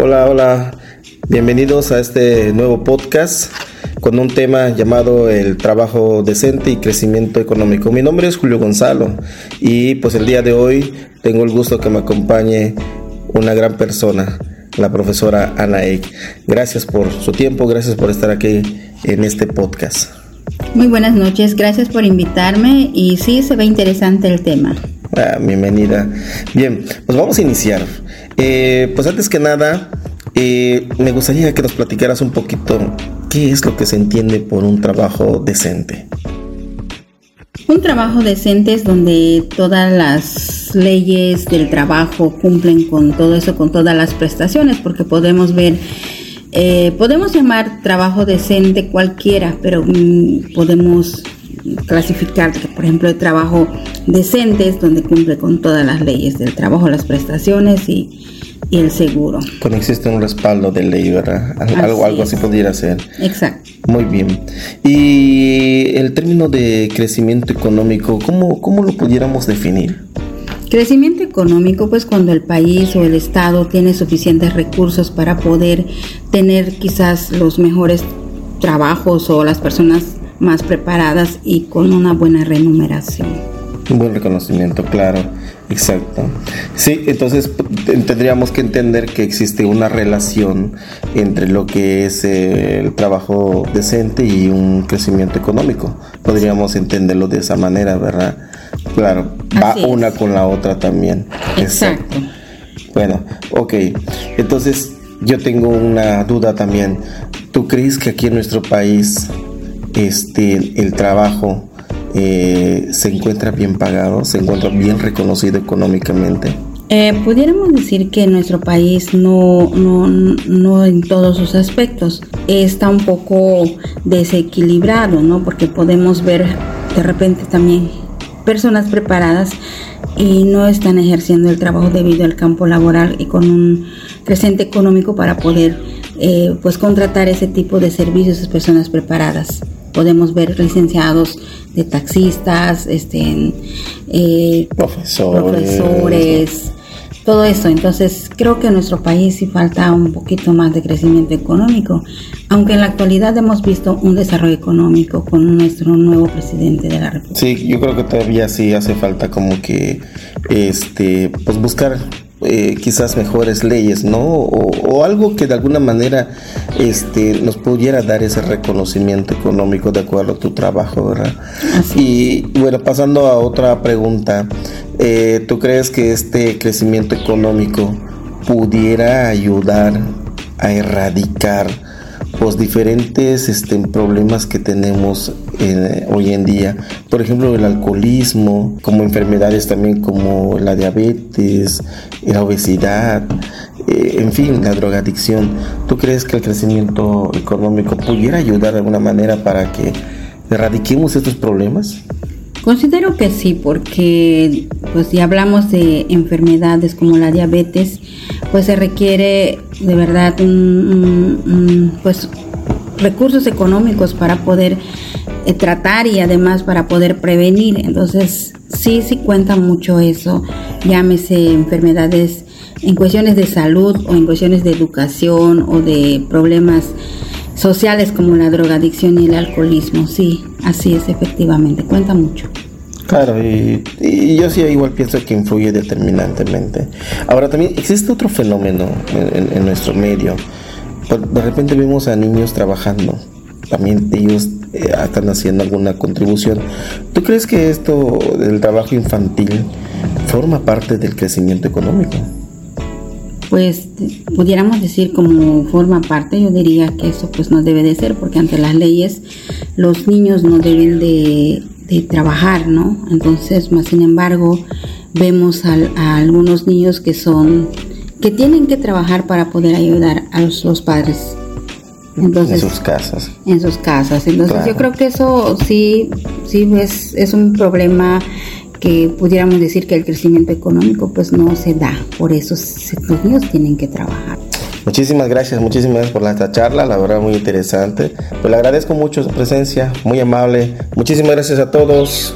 Hola, hola. Bienvenidos a este nuevo podcast con un tema llamado el trabajo decente y crecimiento económico. Mi nombre es Julio Gonzalo y pues el día de hoy tengo el gusto que me acompañe una gran persona, la profesora Ana Eck. Gracias por su tiempo, gracias por estar aquí en este podcast. Muy buenas noches, gracias por invitarme y sí se ve interesante el tema. Ah, bienvenida. Bien, pues vamos a iniciar. Eh, pues antes que nada, eh, me gustaría que nos platicaras un poquito qué es lo que se entiende por un trabajo decente. Un trabajo decente es donde todas las leyes del trabajo cumplen con todo eso, con todas las prestaciones, porque podemos ver, eh, podemos llamar trabajo decente cualquiera, pero mm, podemos clasificar, por ejemplo, el trabajo decente es donde cumple con todas las leyes del trabajo, las prestaciones y, y el seguro. Cuando existe un respaldo de ley, ¿verdad? Algo así, algo así pudiera ser. Exacto. Muy bien. Y el término de crecimiento económico, ¿cómo, cómo lo pudiéramos definir? Crecimiento económico, pues cuando el país o el Estado tiene suficientes recursos para poder tener quizás los mejores trabajos o las personas más preparadas y con una buena remuneración. Un buen reconocimiento, claro. Exacto. Sí, entonces tendríamos que entender que existe una relación entre lo que es eh, el trabajo decente y un crecimiento económico. Podríamos entenderlo de esa manera, ¿verdad? Claro, va una con la otra también. Exacto. Bueno, ok. Entonces yo tengo una duda también. ¿Tú crees que aquí en nuestro país este, el trabajo eh, se encuentra bien pagado, se encuentra bien reconocido económicamente? Eh, pudiéramos decir que nuestro país no, no, no en todos sus aspectos está un poco desequilibrado, ¿no? Porque podemos ver de repente también personas preparadas y no están ejerciendo el trabajo debido al campo laboral y con un creciente económico para poder eh, pues contratar ese tipo de servicios a personas preparadas podemos ver licenciados de taxistas, este, eh, profesores, todo eso. Entonces creo que en nuestro país sí falta un poquito más de crecimiento económico, aunque en la actualidad hemos visto un desarrollo económico con nuestro nuevo presidente de la República. Sí, yo creo que todavía sí hace falta como que este pues buscar eh, quizás mejores leyes, ¿no? O, algo que de alguna manera este, nos pudiera dar ese reconocimiento económico de acuerdo a tu trabajo, ¿verdad? Y bueno, pasando a otra pregunta, eh, ¿tú crees que este crecimiento económico pudiera ayudar a erradicar los diferentes este, problemas que tenemos eh, hoy en día. Por ejemplo, el alcoholismo, como enfermedades también como la diabetes, la obesidad, eh, en fin, la drogadicción. ¿Tú crees que el crecimiento económico pudiera ayudar de alguna manera para que erradiquemos estos problemas? Considero que sí, porque pues si hablamos de enfermedades como la diabetes, pues se requiere de verdad pues recursos económicos para poder eh, tratar y además para poder prevenir. Entonces, sí, sí cuenta mucho eso. Llámese enfermedades en cuestiones de salud o en cuestiones de educación o de problemas sociales como la drogadicción y el alcoholismo. Sí, así es, efectivamente, cuenta mucho. Claro, y, yo sí igual pienso que influye determinantemente. Ahora también existe otro fenómeno en, nuestro medio. De repente vemos a niños trabajando, también ellos eh, están haciendo alguna contribución. ¿Tú crees que esto del trabajo infantil forma parte del crecimiento económico? Pues pudiéramos decir como forma parte, yo diría que eso pues no debe de ser, porque ante las leyes los niños no deben de de trabajar, ¿no? Entonces, más sin embargo, vemos a, algunos niños que son, que tienen que trabajar para poder ayudar a los, padres. Entonces, en sus casas. En sus casas. Entonces, yo creo que eso sí, sí es, es un problema que pudiéramos decir que el crecimiento económico pues no se da, por eso los niños tienen que trabajar. Muchísimas gracias, muchísimas gracias por esta charla, la verdad muy interesante. Pues le agradezco mucho su presencia, muy amable. Muchísimas gracias a todos.